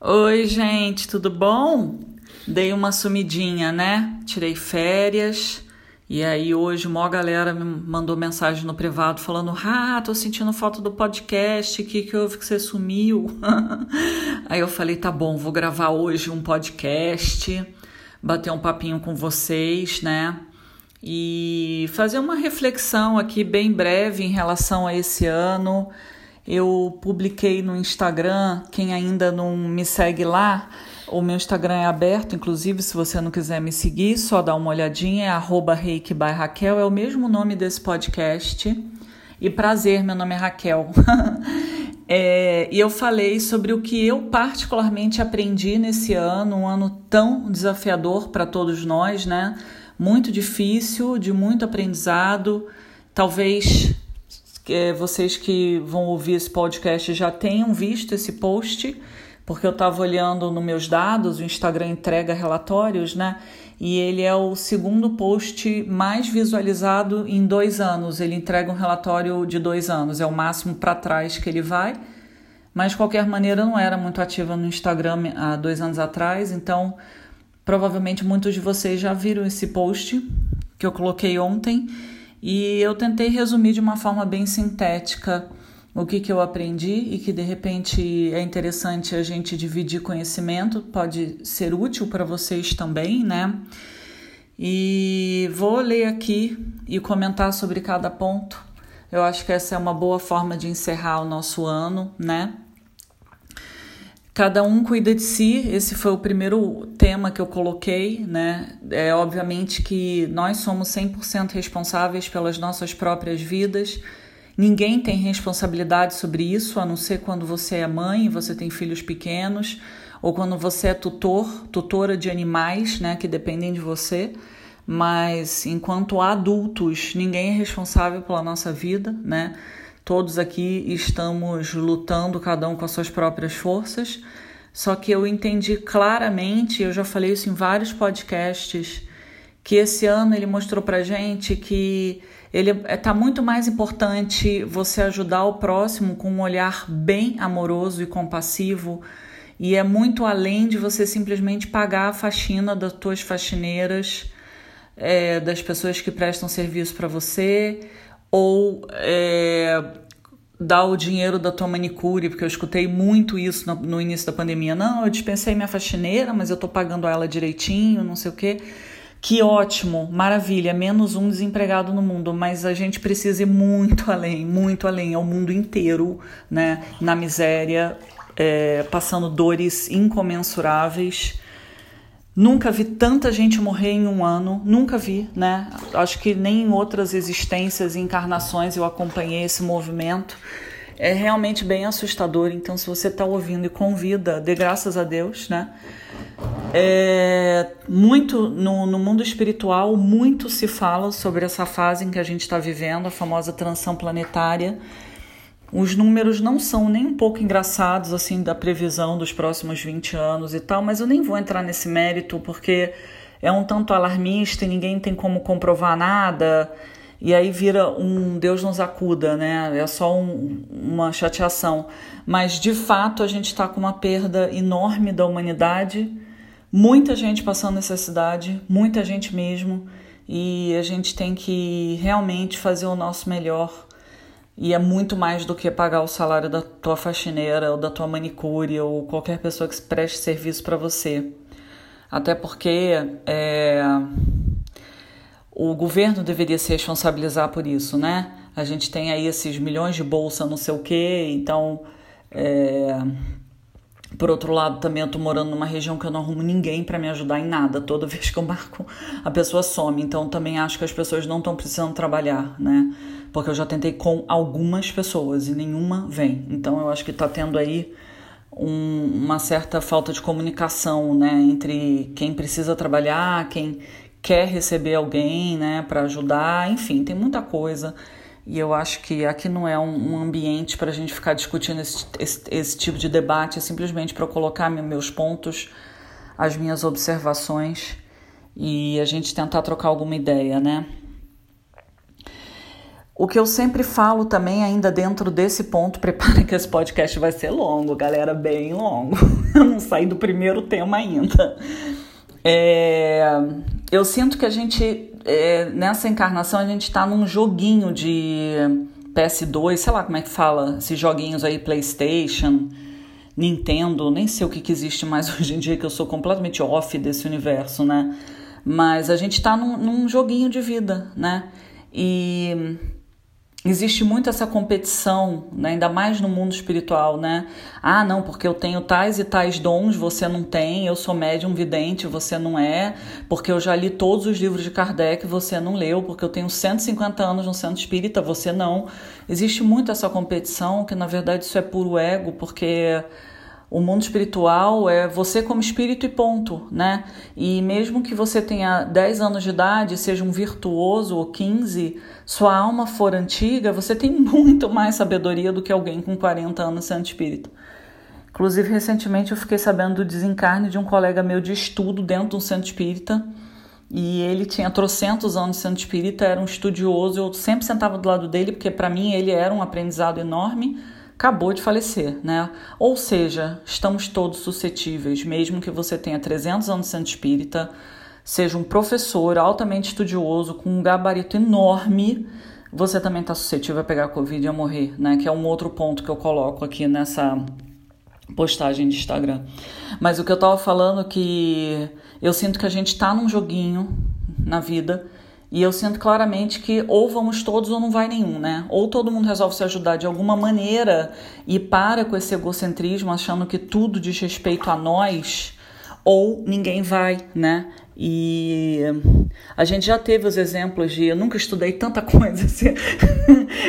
Oi, gente, tudo bom? Dei uma sumidinha, né? Tirei férias. E aí hoje uma galera me mandou mensagem no privado falando: "Ah, tô sentindo falta do podcast, que que houve que você sumiu?". aí eu falei: "Tá bom, vou gravar hoje um podcast, bater um papinho com vocês, né? E fazer uma reflexão aqui bem breve em relação a esse ano eu publiquei no Instagram, quem ainda não me segue lá, o meu Instagram é aberto, inclusive, se você não quiser me seguir, só dá uma olhadinha, é arroba Raquel, é o mesmo nome desse podcast. E prazer, meu nome é Raquel. é, e eu falei sobre o que eu particularmente aprendi nesse ano, um ano tão desafiador para todos nós, né? Muito difícil, de muito aprendizado, talvez é, vocês que vão ouvir esse podcast já tenham visto esse post, porque eu estava olhando nos meus dados, o Instagram entrega relatórios, né? E ele é o segundo post mais visualizado em dois anos. Ele entrega um relatório de dois anos, é o máximo para trás que ele vai. Mas de qualquer maneira, eu não era muito ativa no Instagram há dois anos atrás, então provavelmente muitos de vocês já viram esse post que eu coloquei ontem. E eu tentei resumir de uma forma bem sintética o que, que eu aprendi e que de repente é interessante a gente dividir conhecimento, pode ser útil para vocês também, né? E vou ler aqui e comentar sobre cada ponto. Eu acho que essa é uma boa forma de encerrar o nosso ano, né? Cada um cuida de si, esse foi o primeiro tema que eu coloquei, né? É obviamente que nós somos 100% responsáveis pelas nossas próprias vidas. Ninguém tem responsabilidade sobre isso, a não ser quando você é mãe você tem filhos pequenos, ou quando você é tutor, tutora de animais, né, que dependem de você. Mas enquanto adultos, ninguém é responsável pela nossa vida, né? Todos aqui estamos lutando, cada um com as suas próprias forças. Só que eu entendi claramente, eu já falei isso em vários podcasts, que esse ano ele mostrou pra gente que ele está muito mais importante você ajudar o próximo com um olhar bem amoroso e compassivo e é muito além de você simplesmente pagar a faxina das tuas faxineiras, é, das pessoas que prestam serviço para você ou é, dar o dinheiro da tua manicure, porque eu escutei muito isso no, no, início da pandemia. Não, eu dispensei minha faxineira, mas eu tô pagando ela direitinho, não sei o quê. Que ótimo, maravilha, menos um desempregado no mundo, mas a gente precisa ir muito além, muito além, ao mundo inteiro, né? Na miséria, é, passando dores incomensuráveis Nunca vi tanta gente morrer em um ano, nunca vi, né? Acho que nem em outras existências e encarnações eu acompanhei esse movimento. É realmente bem assustador. Então, se você está ouvindo e convida, dê graças a Deus, né? É, muito no, no mundo espiritual, muito se fala sobre essa fase em que a gente está vivendo, a famosa transição planetária os números não são nem um pouco engraçados assim da previsão dos próximos 20 anos e tal, mas eu nem vou entrar nesse mérito porque é um tanto alarmista e ninguém tem como comprovar nada. E aí vira um Deus nos acuda, né? É só um, uma chateação. Mas de fato a gente está com uma perda enorme da humanidade, muita gente passando necessidade, muita gente mesmo, e a gente tem que realmente fazer o nosso melhor e é muito mais do que pagar o salário da tua faxineira ou da tua manicure ou qualquer pessoa que preste serviço para você. Até porque é, o governo deveria se responsabilizar por isso, né? A gente tem aí esses milhões de bolsa, não sei o quê, então. É, por outro lado, também eu tô morando numa região que eu não arrumo ninguém para me ajudar em nada. Toda vez que eu marco, a pessoa some. Então também acho que as pessoas não estão precisando trabalhar, né? Porque eu já tentei com algumas pessoas e nenhuma vem. Então eu acho que tá tendo aí um, uma certa falta de comunicação, né, entre quem precisa trabalhar, quem quer receber alguém, né, para ajudar, enfim, tem muita coisa. E eu acho que aqui não é um, um ambiente para a gente ficar discutindo esse, esse, esse, tipo de debate, é simplesmente para colocar meus pontos, as minhas observações e a gente tentar trocar alguma ideia, né? O que eu sempre falo também, ainda dentro desse ponto, prepare que esse podcast vai ser longo, galera, bem longo. Eu não saí do primeiro tema ainda. É, eu sinto que a gente, é, nessa encarnação, a gente está num joguinho de PS2, sei lá como é que fala, esses joguinhos aí, PlayStation, Nintendo, nem sei o que, que existe mais hoje em dia, que eu sou completamente off desse universo, né? Mas a gente está num, num joguinho de vida, né? E existe muito essa competição, né? ainda mais no mundo espiritual, né? Ah, não, porque eu tenho tais e tais dons, você não tem, eu sou médium vidente, você não é, porque eu já li todos os livros de Kardec, você não leu, porque eu tenho 150 anos no centro espírita, você não. Existe muito essa competição, que na verdade isso é puro ego, porque o mundo espiritual é você como espírito e ponto, né? E mesmo que você tenha 10 anos de idade, seja um virtuoso ou 15, sua alma for antiga, você tem muito mais sabedoria do que alguém com 40 anos sendo espírito. Inclusive, recentemente eu fiquei sabendo do desencarne de um colega meu de estudo dentro de um centro espírita. E ele tinha trocentos anos centro espírita, era um estudioso, eu sempre sentava do lado dele, porque para mim ele era um aprendizado enorme acabou de falecer, né? Ou seja, estamos todos suscetíveis, mesmo que você tenha 300 anos de santo espírita, seja um professor altamente estudioso, com um gabarito enorme, você também está suscetível a pegar Covid e a morrer, né? Que é um outro ponto que eu coloco aqui nessa postagem de Instagram. Mas o que eu estava falando é que eu sinto que a gente está num joguinho na vida e eu sinto claramente que ou vamos todos ou não vai nenhum, né? Ou todo mundo resolve se ajudar de alguma maneira e para com esse egocentrismo achando que tudo diz respeito a nós, ou ninguém vai, né? E a gente já teve os exemplos de eu nunca estudei tanta coisa esse,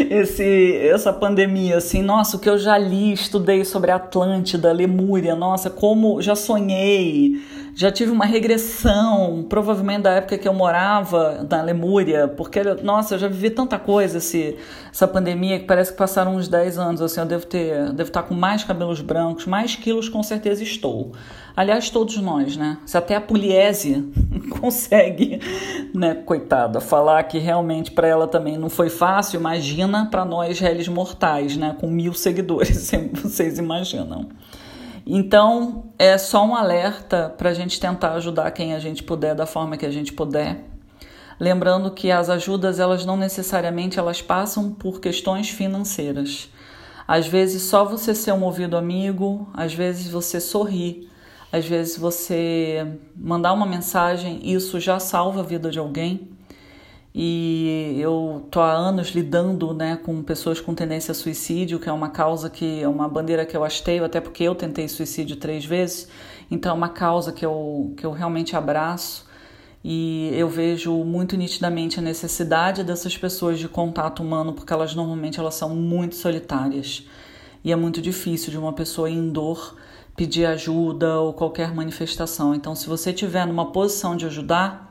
esse, essa pandemia assim, nossa, o que eu já li, estudei sobre Atlântida, Lemúria, nossa, como já sonhei já tive uma regressão, provavelmente da época que eu morava na Lemúria, porque, nossa, eu já vivi tanta coisa esse, essa pandemia que parece que passaram uns 10 anos, assim, eu devo ter, devo estar com mais cabelos brancos, mais quilos com certeza estou. Aliás, todos nós, né? Se até a Pugliese consegue, né, coitada, falar que realmente para ela também não foi fácil, imagina para nós réis mortais, né, com mil seguidores, vocês imaginam. Então, é só um alerta para a gente tentar ajudar quem a gente puder da forma que a gente puder. Lembrando que as ajudas, elas não necessariamente elas passam por questões financeiras. Às vezes só você ser um ouvido amigo, às vezes você sorrir, às vezes você mandar uma mensagem, isso já salva a vida de alguém e eu tô há anos lidando né, com pessoas com tendência a suicídio, que é uma causa que é uma bandeira que eu hasteio, até porque eu tentei suicídio três vezes, então é uma causa que eu, que eu realmente abraço. E eu vejo muito nitidamente a necessidade dessas pessoas de contato humano, porque elas normalmente elas são muito solitárias. E é muito difícil de uma pessoa em dor pedir ajuda ou qualquer manifestação. Então, se você estiver numa posição de ajudar,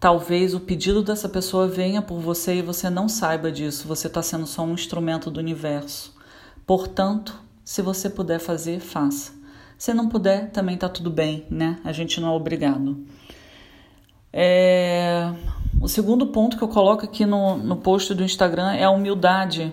Talvez o pedido dessa pessoa venha por você e você não saiba disso, você está sendo só um instrumento do universo. Portanto, se você puder fazer, faça. Se não puder, também está tudo bem, né? A gente não é obrigado. É... O segundo ponto que eu coloco aqui no, no post do Instagram é a humildade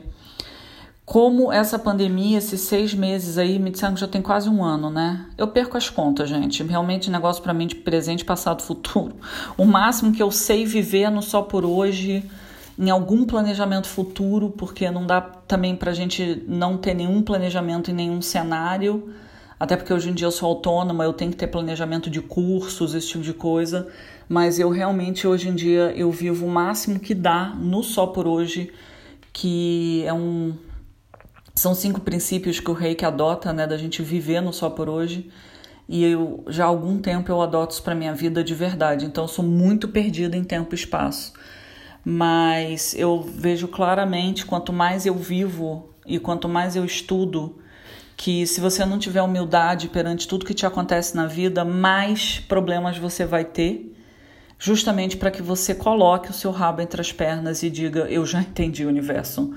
como essa pandemia, esses seis meses aí, me disseram que já tem quase um ano, né? Eu perco as contas, gente. Realmente, negócio para mim de presente, passado, futuro. O máximo que eu sei viver é no só por hoje, em algum planejamento futuro, porque não dá também pra gente não ter nenhum planejamento em nenhum cenário. Até porque hoje em dia eu sou autônoma, eu tenho que ter planejamento de cursos, esse tipo de coisa. Mas eu realmente, hoje em dia, eu vivo o máximo que dá no só por hoje, que é um são cinco princípios que o reiki adota, né, da gente viver no só por hoje. E eu já há algum tempo eu adoto isso para minha vida de verdade. Então eu sou muito perdida em tempo e espaço. Mas eu vejo claramente quanto mais eu vivo e quanto mais eu estudo, que se você não tiver humildade perante tudo que te acontece na vida, mais problemas você vai ter, justamente para que você coloque o seu rabo entre as pernas e diga: Eu já entendi o universo.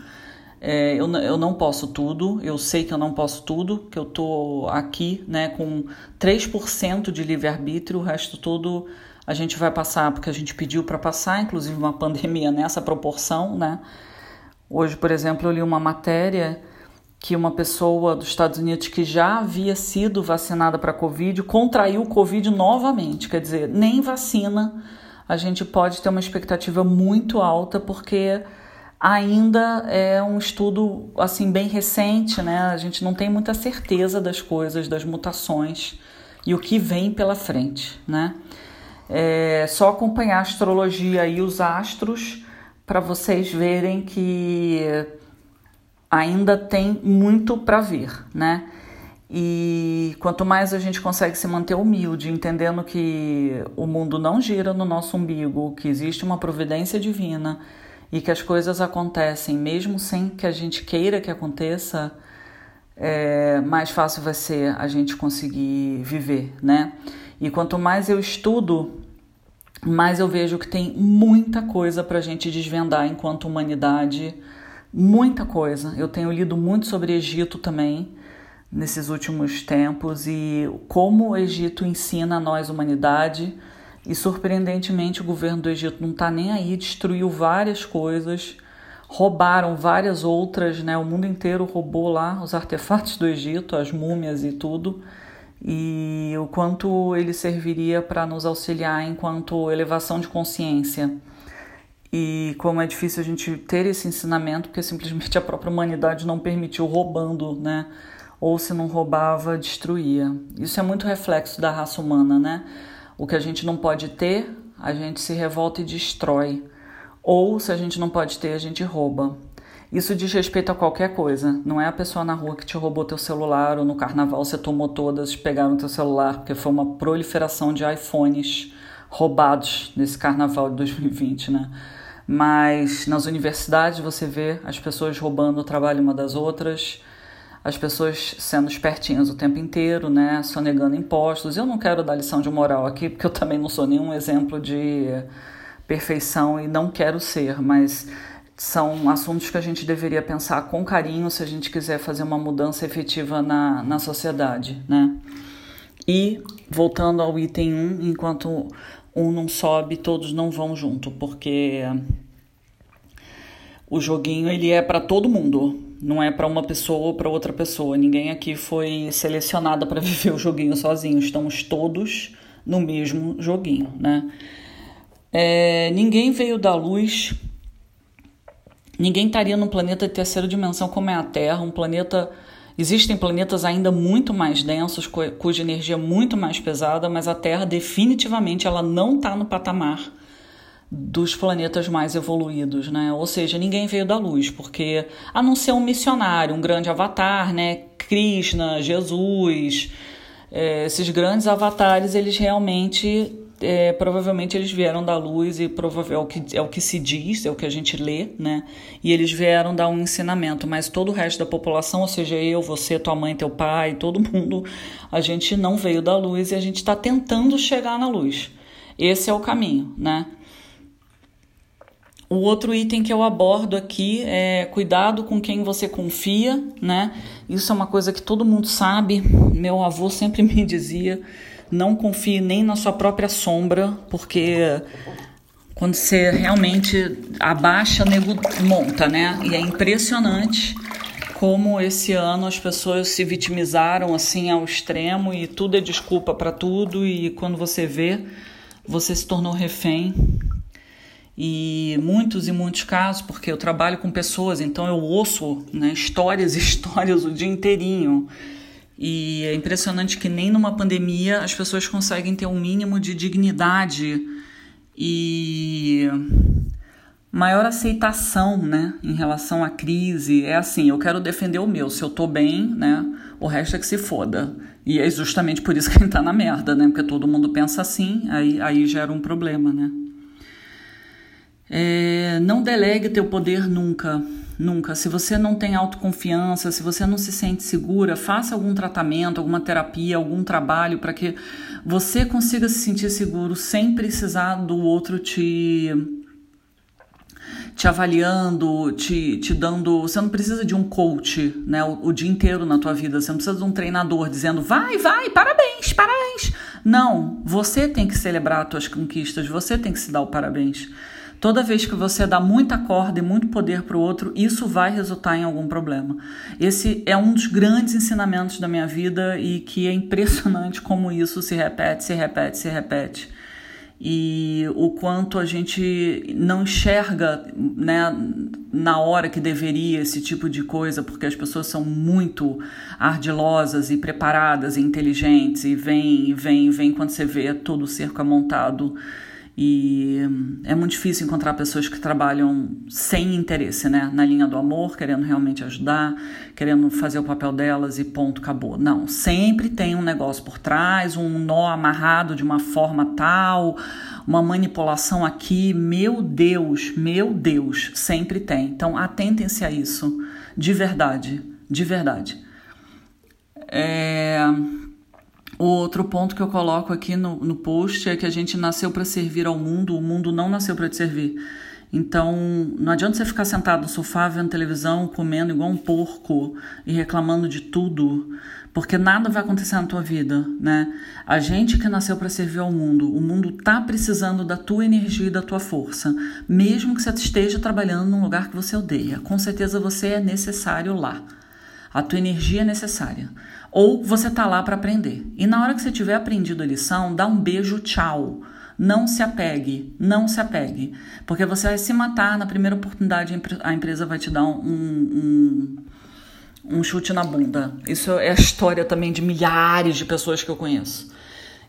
É, eu, eu não posso tudo, eu sei que eu não posso tudo, que eu tô aqui né, com 3% de livre-arbítrio, o resto todo a gente vai passar porque a gente pediu para passar, inclusive uma pandemia nessa proporção, né? Hoje, por exemplo, eu li uma matéria que uma pessoa dos Estados Unidos que já havia sido vacinada para Covid contraiu Covid novamente. Quer dizer, nem vacina a gente pode ter uma expectativa muito alta, porque ainda é um estudo assim bem recente, né? A gente não tem muita certeza das coisas, das mutações e o que vem pela frente, né? É só acompanhar a astrologia e os astros para vocês verem que ainda tem muito para vir, né? E quanto mais a gente consegue se manter humilde, entendendo que o mundo não gira no nosso umbigo, que existe uma providência divina e que as coisas acontecem mesmo sem que a gente queira que aconteça, é, mais fácil vai ser a gente conseguir viver, né? E quanto mais eu estudo, mais eu vejo que tem muita coisa para a gente desvendar enquanto humanidade muita coisa. Eu tenho lido muito sobre Egito também nesses últimos tempos e como o Egito ensina a nós, humanidade. E surpreendentemente, o governo do Egito não está nem aí, destruiu várias coisas, roubaram várias outras, né? O mundo inteiro roubou lá os artefatos do Egito, as múmias e tudo. E o quanto ele serviria para nos auxiliar enquanto elevação de consciência e como é difícil a gente ter esse ensinamento, porque simplesmente a própria humanidade não permitiu roubando, né? Ou se não roubava, destruía. Isso é muito reflexo da raça humana, né? O que a gente não pode ter, a gente se revolta e destrói. Ou se a gente não pode ter, a gente rouba. Isso diz respeito a qualquer coisa. Não é a pessoa na rua que te roubou teu celular ou no carnaval você tomou todas, pegaram teu celular, porque foi uma proliferação de iPhones roubados nesse carnaval de 2020, né? mas nas universidades você vê as pessoas roubando o trabalho uma das outras, as pessoas sendo espertinhas o tempo inteiro, né, sonegando impostos. Eu não quero dar lição de moral aqui, porque eu também não sou nenhum exemplo de perfeição e não quero ser, mas são assuntos que a gente deveria pensar com carinho se a gente quiser fazer uma mudança efetiva na, na sociedade, né? E voltando ao item 1, enquanto um não sobe, todos não vão junto, porque o joguinho ele é para todo mundo, não é para uma pessoa ou para outra pessoa. Ninguém aqui foi selecionado para viver o joguinho sozinho. Estamos todos no mesmo joguinho, né? É, ninguém veio da luz. Ninguém estaria num planeta de terceira dimensão como é a Terra, um planeta Existem planetas ainda muito mais densos, cuja energia é muito mais pesada, mas a Terra definitivamente ela não está no patamar dos planetas mais evoluídos, né? Ou seja, ninguém veio da luz, porque a não ser um missionário, um grande avatar, né? Krishna, Jesus, é, esses grandes avatares, eles realmente é, provavelmente eles vieram da luz e é o, que, é o que se diz, é o que a gente lê, né? E eles vieram dar um ensinamento, mas todo o resto da população, ou seja, eu, você, tua mãe, teu pai, todo mundo, a gente não veio da luz e a gente está tentando chegar na luz. Esse é o caminho, né? O outro item que eu abordo aqui é cuidado com quem você confia, né? Isso é uma coisa que todo mundo sabe. Meu avô sempre me dizia não confie nem na sua própria sombra, porque quando você realmente abaixa, nego monta, né? E é impressionante como esse ano as pessoas se vitimizaram assim ao extremo e tudo é desculpa para tudo e quando você vê, você se tornou refém. E muitos e muitos casos, porque eu trabalho com pessoas, então eu ouço né, histórias e histórias o dia inteirinho. E é impressionante que nem numa pandemia as pessoas conseguem ter um mínimo de dignidade e maior aceitação, né, em relação à crise. É assim, eu quero defender o meu, se eu tô bem, né, o resto é que se foda. E é justamente por isso que a gente tá na merda, né, porque todo mundo pensa assim, aí, aí gera um problema, né. É, não delegue teu poder nunca. Nunca. Se você não tem autoconfiança, se você não se sente segura, faça algum tratamento, alguma terapia, algum trabalho para que você consiga se sentir seguro sem precisar do outro te te avaliando, te, te dando. Você não precisa de um coach né, o, o dia inteiro na tua vida. Você não precisa de um treinador dizendo vai, vai, parabéns, parabéns. Não, você tem que celebrar as tuas conquistas, você tem que se dar o parabéns. Toda vez que você dá muita corda e muito poder para o outro, isso vai resultar em algum problema. Esse é um dos grandes ensinamentos da minha vida e que é impressionante como isso se repete, se repete, se repete e o quanto a gente não enxerga né, na hora que deveria esse tipo de coisa, porque as pessoas são muito ardilosas e preparadas e inteligentes e vem, vem, vem quando você vê todo o cerco amontado e é muito difícil encontrar pessoas que trabalham sem interesse, né? Na linha do amor, querendo realmente ajudar, querendo fazer o papel delas e ponto, acabou. Não, sempre tem um negócio por trás, um nó amarrado de uma forma tal, uma manipulação aqui. Meu Deus, meu Deus, sempre tem. Então atentem-se a isso, de verdade, de verdade. É. O outro ponto que eu coloco aqui no, no post é que a gente nasceu para servir ao mundo, o mundo não nasceu para te servir. Então, não adianta você ficar sentado no sofá vendo televisão, comendo igual um porco e reclamando de tudo, porque nada vai acontecer na tua vida, né? A gente que nasceu para servir ao mundo, o mundo tá precisando da tua energia e da tua força, mesmo que você esteja trabalhando num lugar que você odeia. Com certeza você é necessário lá. A tua energia é necessária. Ou você está lá para aprender. E na hora que você tiver aprendido a lição, dá um beijo, tchau. Não se apegue, não se apegue. Porque você vai se matar na primeira oportunidade, a empresa vai te dar um, um, um chute na bunda. Isso é a história também de milhares de pessoas que eu conheço.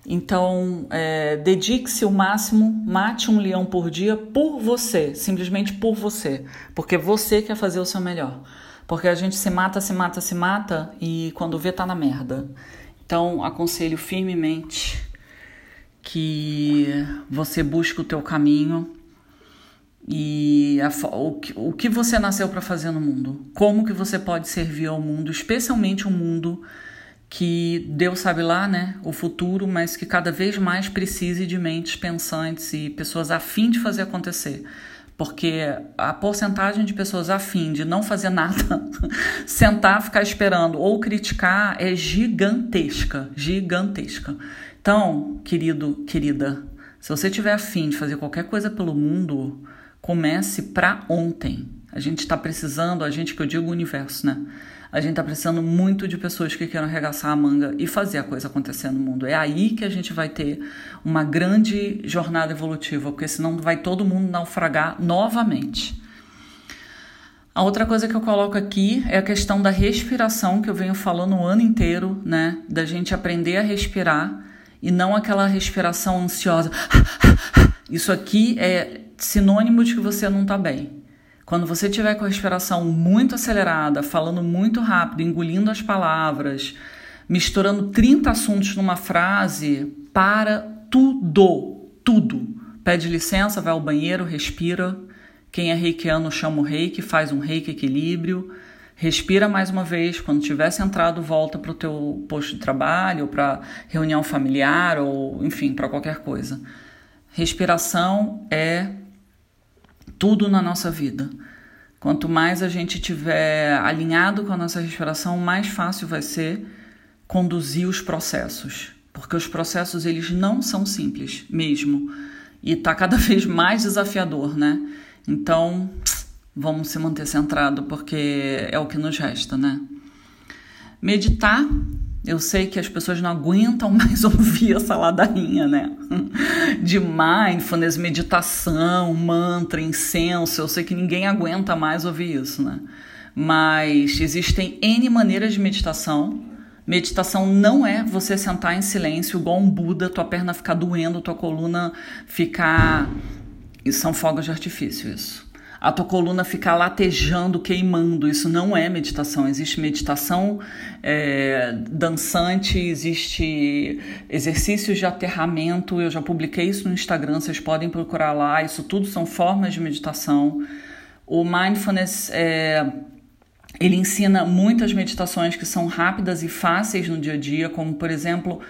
Então, é, dedique-se o máximo, mate um leão por dia por você, simplesmente por você, porque você quer fazer o seu melhor. Porque a gente se mata, se mata, se mata e quando vê tá na merda. Então, aconselho firmemente que você busque o teu caminho e a, o, o que você nasceu para fazer no mundo. Como que você pode servir ao mundo, especialmente um mundo que Deus sabe lá, né, o futuro, mas que cada vez mais precise de mentes pensantes e pessoas a fim de fazer acontecer porque a porcentagem de pessoas afim de não fazer nada, sentar, ficar esperando ou criticar é gigantesca, gigantesca. Então, querido, querida, se você tiver afim de fazer qualquer coisa pelo mundo, comece para ontem. A gente está precisando, a gente que eu digo o universo, né? A gente está precisando muito de pessoas que queiram arregaçar a manga e fazer a coisa acontecer no mundo. É aí que a gente vai ter uma grande jornada evolutiva, porque senão vai todo mundo naufragar novamente. A outra coisa que eu coloco aqui é a questão da respiração, que eu venho falando o ano inteiro, né? Da gente aprender a respirar e não aquela respiração ansiosa. Isso aqui é sinônimo de que você não está bem. Quando você tiver com a respiração muito acelerada, falando muito rápido, engolindo as palavras, misturando 30 assuntos numa frase, para tudo, tudo. Pede licença, vai ao banheiro, respira. Quem é reikiano chama o reiki, faz um reiki equilíbrio. Respira mais uma vez. Quando tiver centrado, volta para o teu posto de trabalho, para reunião familiar, ou enfim, para qualquer coisa. Respiração é tudo na nossa vida. Quanto mais a gente tiver alinhado com a nossa respiração, mais fácil vai ser conduzir os processos, porque os processos eles não são simples mesmo e tá cada vez mais desafiador, né? Então, vamos se manter centrado porque é o que nos resta, né? Meditar eu sei que as pessoas não aguentam mais ouvir essa ladainha, né? De mindfulness, meditação, mantra, incenso. Eu sei que ninguém aguenta mais ouvir isso, né? Mas existem N maneiras de meditação. Meditação não é você sentar em silêncio igual um Buda, tua perna ficar doendo, tua coluna ficar. Isso são fogos de artifício, isso a tua coluna ficar latejando, queimando. Isso não é meditação. Existe meditação é, dançante, existe exercícios de aterramento. Eu já publiquei isso no Instagram, vocês podem procurar lá. Isso tudo são formas de meditação. O mindfulness é, ele ensina muitas meditações que são rápidas e fáceis no dia a dia, como por exemplo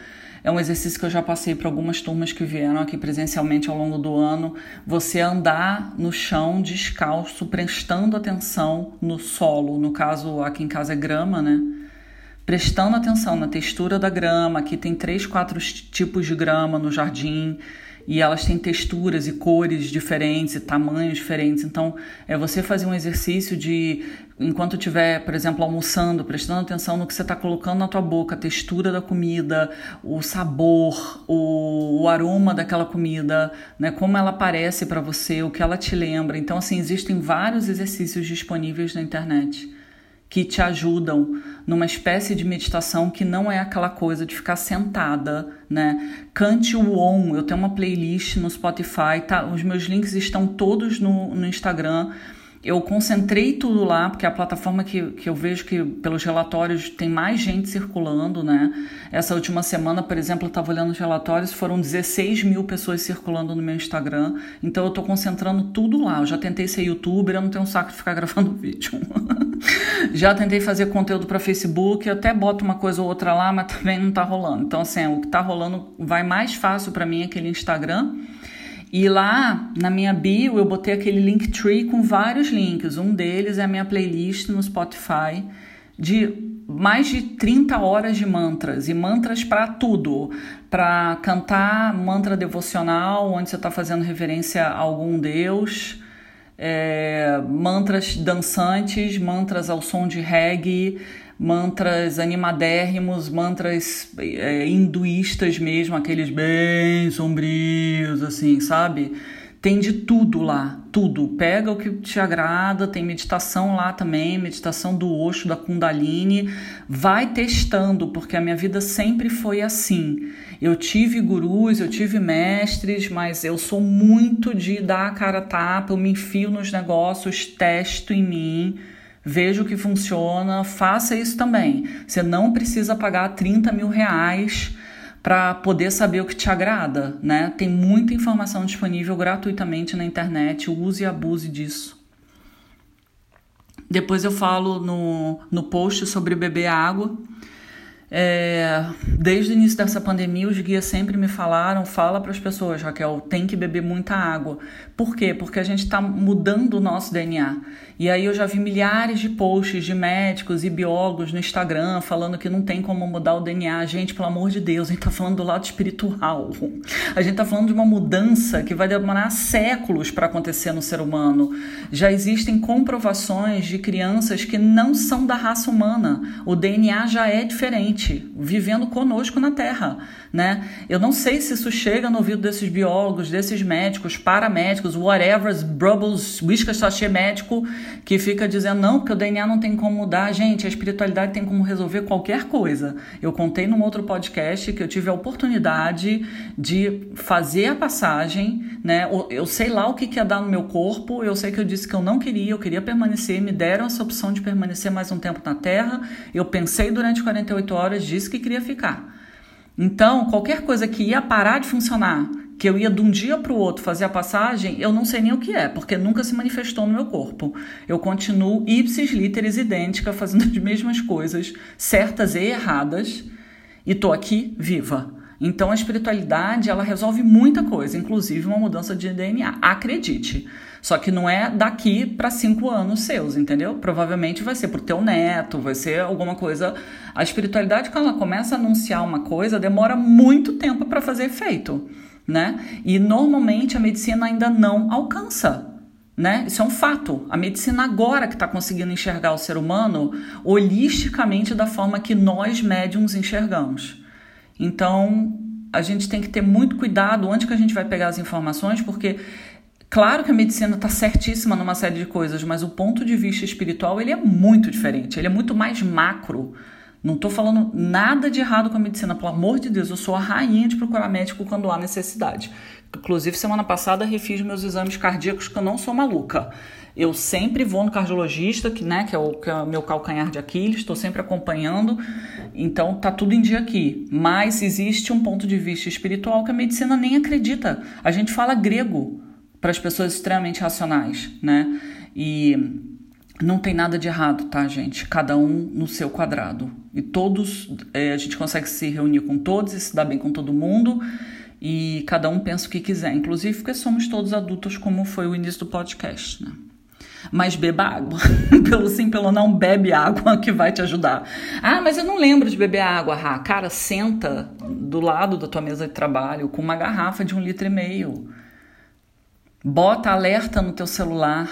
é um exercício que eu já passei para algumas turmas que vieram aqui presencialmente ao longo do ano. Você andar no chão descalço, prestando atenção no solo. No caso, aqui em casa é grama, né? Prestando atenção na textura da grama. Aqui tem três, quatro tipos de grama no jardim. E elas têm texturas e cores diferentes e tamanhos diferentes. Então, é você fazer um exercício de, enquanto estiver, por exemplo, almoçando, prestando atenção no que você está colocando na tua boca, a textura da comida, o sabor, o, o aroma daquela comida, né, como ela parece para você, o que ela te lembra. Então, assim, existem vários exercícios disponíveis na internet que te ajudam numa espécie de meditação que não é aquela coisa de ficar sentada, né? Cante o On, eu tenho uma playlist no Spotify, tá? Os meus links estão todos no, no Instagram. Eu concentrei tudo lá, porque é a plataforma que, que eu vejo que, pelos relatórios, tem mais gente circulando, né? Essa última semana, por exemplo, eu estava olhando os relatórios, foram 16 mil pessoas circulando no meu Instagram. Então eu estou concentrando tudo lá. Eu já tentei ser youtuber, eu não tenho um saco de ficar gravando vídeo. Já tentei fazer conteúdo para Facebook, até boto uma coisa ou outra lá, mas também não tá rolando. Então, assim, o que tá rolando vai mais fácil para mim é aquele Instagram. E lá na minha bio eu botei aquele Linktree com vários links. Um deles é a minha playlist no Spotify de mais de 30 horas de mantras. E mantras para tudo, para cantar mantra devocional, onde você está fazendo reverência a algum deus, é, mantras dançantes, mantras ao som de reggae, mantras animadérrimos, mantras é, hinduístas mesmo, aqueles bem sombrios, assim, sabe? Tem de tudo lá, tudo. Pega o que te agrada, tem meditação lá também, meditação do Osho, da Kundalini. Vai testando, porque a minha vida sempre foi assim. Eu tive gurus, eu tive mestres, mas eu sou muito de dar a cara a tapa, eu me enfio nos negócios, testo em mim, vejo o que funciona, faça isso também. Você não precisa pagar 30 mil reais para poder saber o que te agrada, né? Tem muita informação disponível gratuitamente na internet, use e abuse disso. Depois eu falo no, no post sobre beber água. É, desde o início dessa pandemia, os guias sempre me falaram: fala para as pessoas, Raquel, tem que beber muita água. Por quê? Porque a gente está mudando o nosso DNA. E aí eu já vi milhares de posts de médicos e biólogos no Instagram falando que não tem como mudar o DNA. Gente, pelo amor de Deus, a gente tá falando do lado espiritual. A gente tá falando de uma mudança que vai demorar séculos para acontecer no ser humano. Já existem comprovações de crianças que não são da raça humana. O DNA já é diferente, vivendo conosco na Terra, né? Eu não sei se isso chega no ouvido desses biólogos, desses médicos, paramédicos, whatever, brubbles, whiskas sachê médico que fica dizendo não, porque o DNA não tem como mudar. Gente, a espiritualidade tem como resolver qualquer coisa. Eu contei num outro podcast que eu tive a oportunidade de fazer a passagem, né? Eu sei lá o que ia dar no meu corpo, eu sei que eu disse que eu não queria, eu queria permanecer, me deram essa opção de permanecer mais um tempo na Terra. Eu pensei durante 48 horas, disse que queria ficar. Então, qualquer coisa que ia parar de funcionar que eu ia de um dia para o outro fazer a passagem, eu não sei nem o que é, porque nunca se manifestou no meu corpo. Eu continuo ipsis literis idêntica, fazendo as mesmas coisas, certas e erradas, e tô aqui viva. Então a espiritualidade, ela resolve muita coisa, inclusive uma mudança de DNA. Acredite. Só que não é daqui para cinco anos seus, entendeu? Provavelmente vai ser pro teu neto, vai ser alguma coisa. A espiritualidade, quando ela começa a anunciar uma coisa, demora muito tempo para fazer efeito né? E normalmente a medicina ainda não alcança. Né? Isso é um fato. A medicina agora que está conseguindo enxergar o ser humano holisticamente da forma que nós médiums enxergamos. Então a gente tem que ter muito cuidado onde que a gente vai pegar as informações, porque claro que a medicina está certíssima numa série de coisas, mas o ponto de vista espiritual ele é muito diferente. Ele é muito mais macro não estou falando nada de errado com a medicina, pelo amor de Deus, eu sou a rainha de procurar médico quando há necessidade. Inclusive, semana passada refiz meus exames cardíacos, que eu não sou maluca. Eu sempre vou no cardiologista, que, né, que, é o, que é o meu calcanhar de Aquiles, estou sempre acompanhando, então tá tudo em dia aqui. Mas existe um ponto de vista espiritual que a medicina nem acredita. A gente fala grego para as pessoas extremamente racionais, né? E não tem nada de errado, tá, gente? Cada um no seu quadrado. E todos, é, a gente consegue se reunir com todos e se dar bem com todo mundo. E cada um pensa o que quiser, inclusive porque somos todos adultos, como foi o início do podcast, né? Mas beba água. pelo sim, pelo não, bebe água que vai te ajudar. Ah, mas eu não lembro de beber água, Rá. Cara, senta do lado da tua mesa de trabalho com uma garrafa de um litro e meio. Bota alerta no teu celular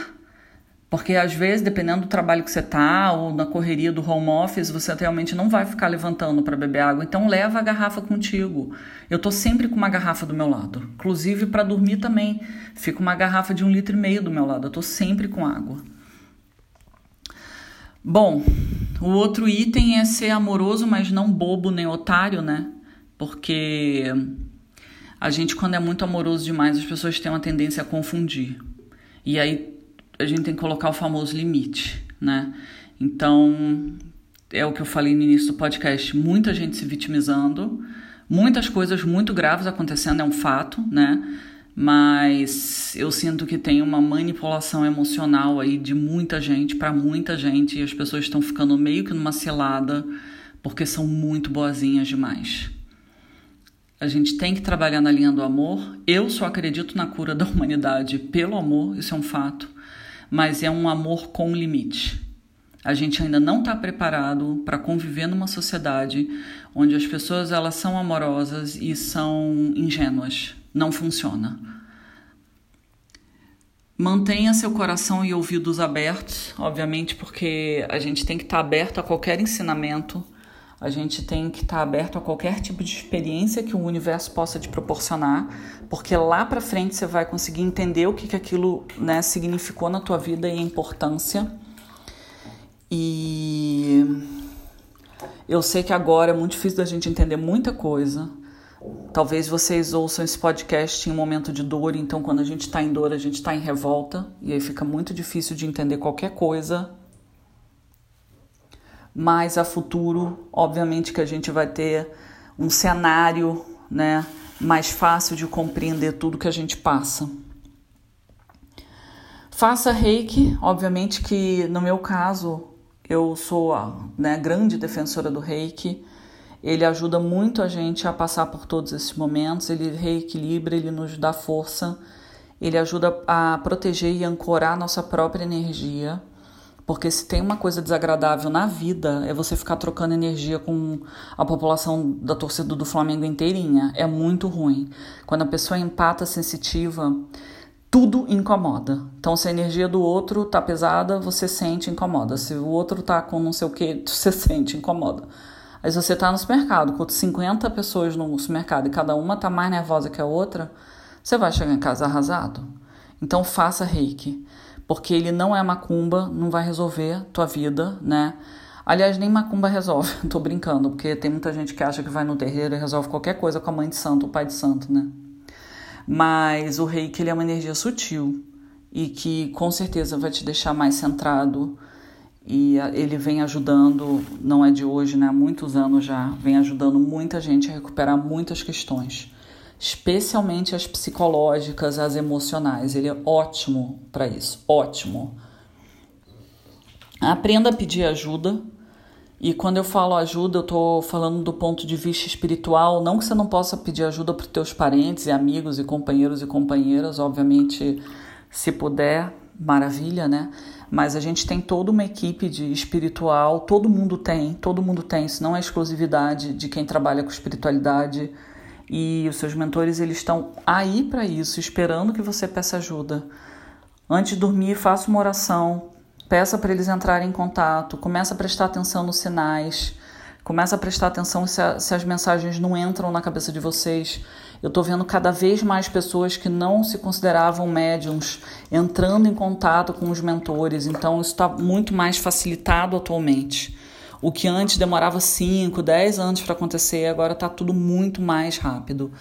porque às vezes, dependendo do trabalho que você tá ou na correria do home office, você realmente não vai ficar levantando para beber água. Então leva a garrafa contigo. Eu tô sempre com uma garrafa do meu lado. Inclusive para dormir também. Fica uma garrafa de um litro e meio do meu lado. Eu tô sempre com água. Bom, o outro item é ser amoroso, mas não bobo nem otário, né? Porque a gente, quando é muito amoroso demais, as pessoas têm uma tendência a confundir. E aí a gente tem que colocar o famoso limite, né? Então, é o que eu falei no início do podcast, muita gente se vitimizando, muitas coisas muito graves acontecendo, é um fato, né? Mas eu sinto que tem uma manipulação emocional aí de muita gente para muita gente e as pessoas estão ficando meio que numa selada porque são muito boazinhas demais. A gente tem que trabalhar na linha do amor. Eu só acredito na cura da humanidade pelo amor, isso é um fato mas é um amor com limite. A gente ainda não está preparado para conviver numa sociedade onde as pessoas elas são amorosas e são ingênuas. Não funciona. Mantenha seu coração e ouvidos abertos, obviamente, porque a gente tem que estar tá aberto a qualquer ensinamento, a gente tem que estar tá aberto a qualquer tipo de experiência que o universo possa te proporcionar, porque lá para frente você vai conseguir entender o que, que aquilo né, significou na tua vida e a importância. E eu sei que agora é muito difícil da gente entender muita coisa. Talvez vocês ouçam esse podcast em um momento de dor, então quando a gente está em dor, a gente está em revolta, e aí fica muito difícil de entender qualquer coisa. Mas a futuro, obviamente que a gente vai ter um cenário, né, mais fácil de compreender tudo que a gente passa. Faça reiki, obviamente que no meu caso eu sou a né, grande defensora do reiki. Ele ajuda muito a gente a passar por todos esses momentos, ele reequilibra, ele nos dá força, ele ajuda a proteger e ancorar nossa própria energia. Porque se tem uma coisa desagradável na vida, é você ficar trocando energia com a população da torcida do Flamengo inteirinha. É muito ruim. Quando a pessoa é empata, sensitiva, tudo incomoda. Então, se a energia do outro tá pesada, você sente incomoda. Se o outro tá com não sei o que, você sente incomoda. Se você tá no supermercado com 50 pessoas no supermercado e cada uma tá mais nervosa que a outra, você vai chegar em casa arrasado. Então, faça reiki porque ele não é macumba, não vai resolver tua vida, né? Aliás, nem macumba resolve, tô brincando, porque tem muita gente que acha que vai no terreiro e resolve qualquer coisa com a mãe de santo, o pai de santo, né? Mas o reiki ele é uma energia sutil e que com certeza vai te deixar mais centrado e ele vem ajudando, não é de hoje, né? Há muitos anos já, vem ajudando muita gente a recuperar muitas questões especialmente as psicológicas, as emocionais. Ele é ótimo para isso, ótimo. Aprenda a pedir ajuda. E quando eu falo ajuda, eu estou falando do ponto de vista espiritual. Não que você não possa pedir ajuda para os teus parentes e amigos e companheiros e companheiras, obviamente, se puder, maravilha, né? Mas a gente tem toda uma equipe de espiritual, todo mundo tem, todo mundo tem, isso não é exclusividade de quem trabalha com espiritualidade e os seus mentores eles estão aí para isso, esperando que você peça ajuda. Antes de dormir, faça uma oração, peça para eles entrarem em contato, comece a prestar atenção nos sinais, comece a prestar atenção se, a, se as mensagens não entram na cabeça de vocês. Eu estou vendo cada vez mais pessoas que não se consideravam médiums entrando em contato com os mentores, então isso está muito mais facilitado atualmente. O que antes demorava 5, 10 anos para acontecer, agora está tudo muito mais rápido.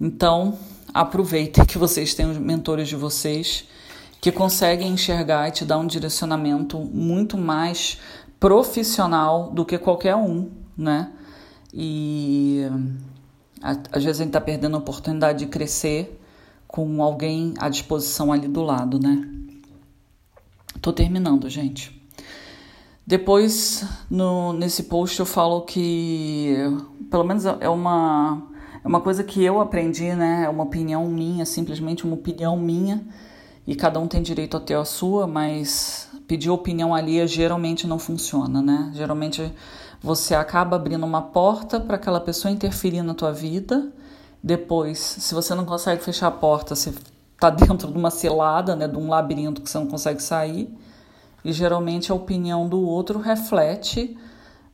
Então, aproveitem que vocês têm os mentores de vocês que conseguem enxergar e te dar um direcionamento muito mais profissional do que qualquer um, né? E às vezes a gente está perdendo a oportunidade de crescer com alguém à disposição ali do lado, né? Tô terminando, gente. Depois, no, nesse post, eu falo que, pelo menos é uma, é uma coisa que eu aprendi, né? É uma opinião minha, simplesmente uma opinião minha, e cada um tem direito a ter a sua, mas pedir opinião alheia geralmente não funciona, né? Geralmente você acaba abrindo uma porta para aquela pessoa interferir na tua vida. Depois, se você não consegue fechar a porta, você está dentro de uma cilada, né, de um labirinto que você não consegue sair. E geralmente a opinião do outro reflete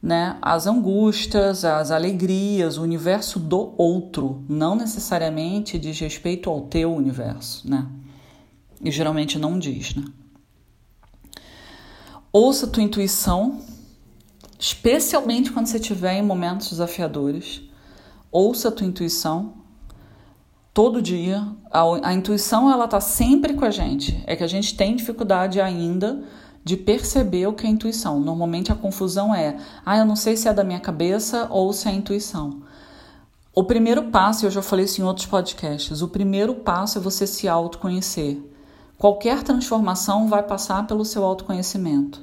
né, as angústias, as alegrias, o universo do outro, não necessariamente diz respeito ao teu universo, né? E geralmente não diz, né? Ouça tua intuição, especialmente quando você estiver em momentos desafiadores. Ouça tua intuição todo dia. A, a intuição ela tá sempre com a gente. É que a gente tem dificuldade ainda de perceber o que é intuição. Normalmente a confusão é: ah, eu não sei se é da minha cabeça ou se é intuição. O primeiro passo, eu já falei isso em outros podcasts, o primeiro passo é você se autoconhecer. Qualquer transformação vai passar pelo seu autoconhecimento.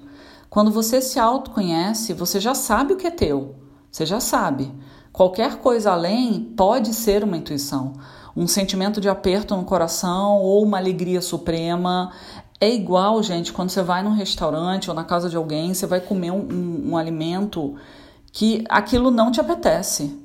Quando você se autoconhece, você já sabe o que é teu. Você já sabe. Qualquer coisa além pode ser uma intuição. Um sentimento de aperto no coração ou uma alegria suprema é igual, gente, quando você vai num restaurante ou na casa de alguém, você vai comer um, um, um alimento que aquilo não te apetece.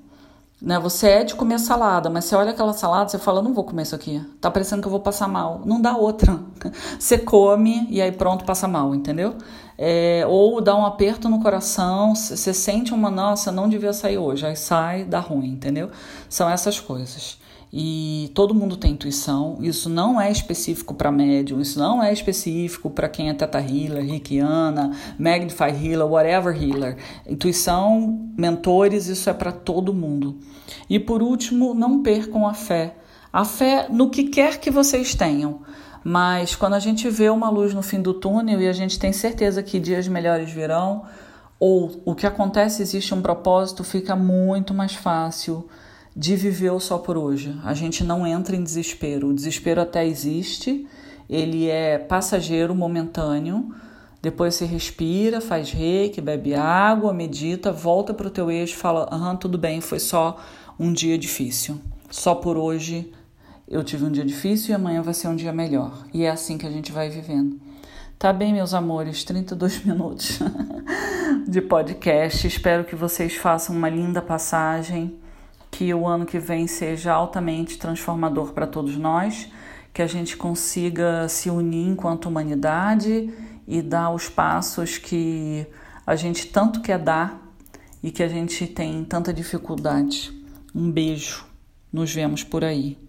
Né? Você é de comer salada, mas você olha aquela salada, você fala, não vou comer isso aqui. Tá parecendo que eu vou passar mal. Não dá outra. Você come e aí pronto, passa mal, entendeu? É, ou dá um aperto no coração, você sente uma, nossa, não devia sair hoje. Aí sai, dá ruim, entendeu? São essas coisas e todo mundo tem intuição. Isso não é específico para médium, isso não é específico para quem é teta healer, reikiana, magnify healer, whatever healer. Intuição, mentores, isso é para todo mundo. E por último, não percam a fé. A fé no que quer que vocês tenham. Mas quando a gente vê uma luz no fim do túnel e a gente tem certeza que dias melhores virão, ou o que acontece existe um propósito, fica muito mais fácil de viver o só por hoje. A gente não entra em desespero. O desespero até existe, ele é passageiro, momentâneo. Depois você respira, faz reiki, bebe água, medita, volta para o teu eixo fala: aham, tudo bem, foi só um dia difícil. Só por hoje eu tive um dia difícil e amanhã vai ser um dia melhor. E é assim que a gente vai vivendo. Tá bem, meus amores, 32 minutos de podcast. Espero que vocês façam uma linda passagem que o ano que vem seja altamente transformador para todos nós, que a gente consiga se unir enquanto humanidade e dar os passos que a gente tanto quer dar e que a gente tem tanta dificuldade. Um beijo, nos vemos por aí.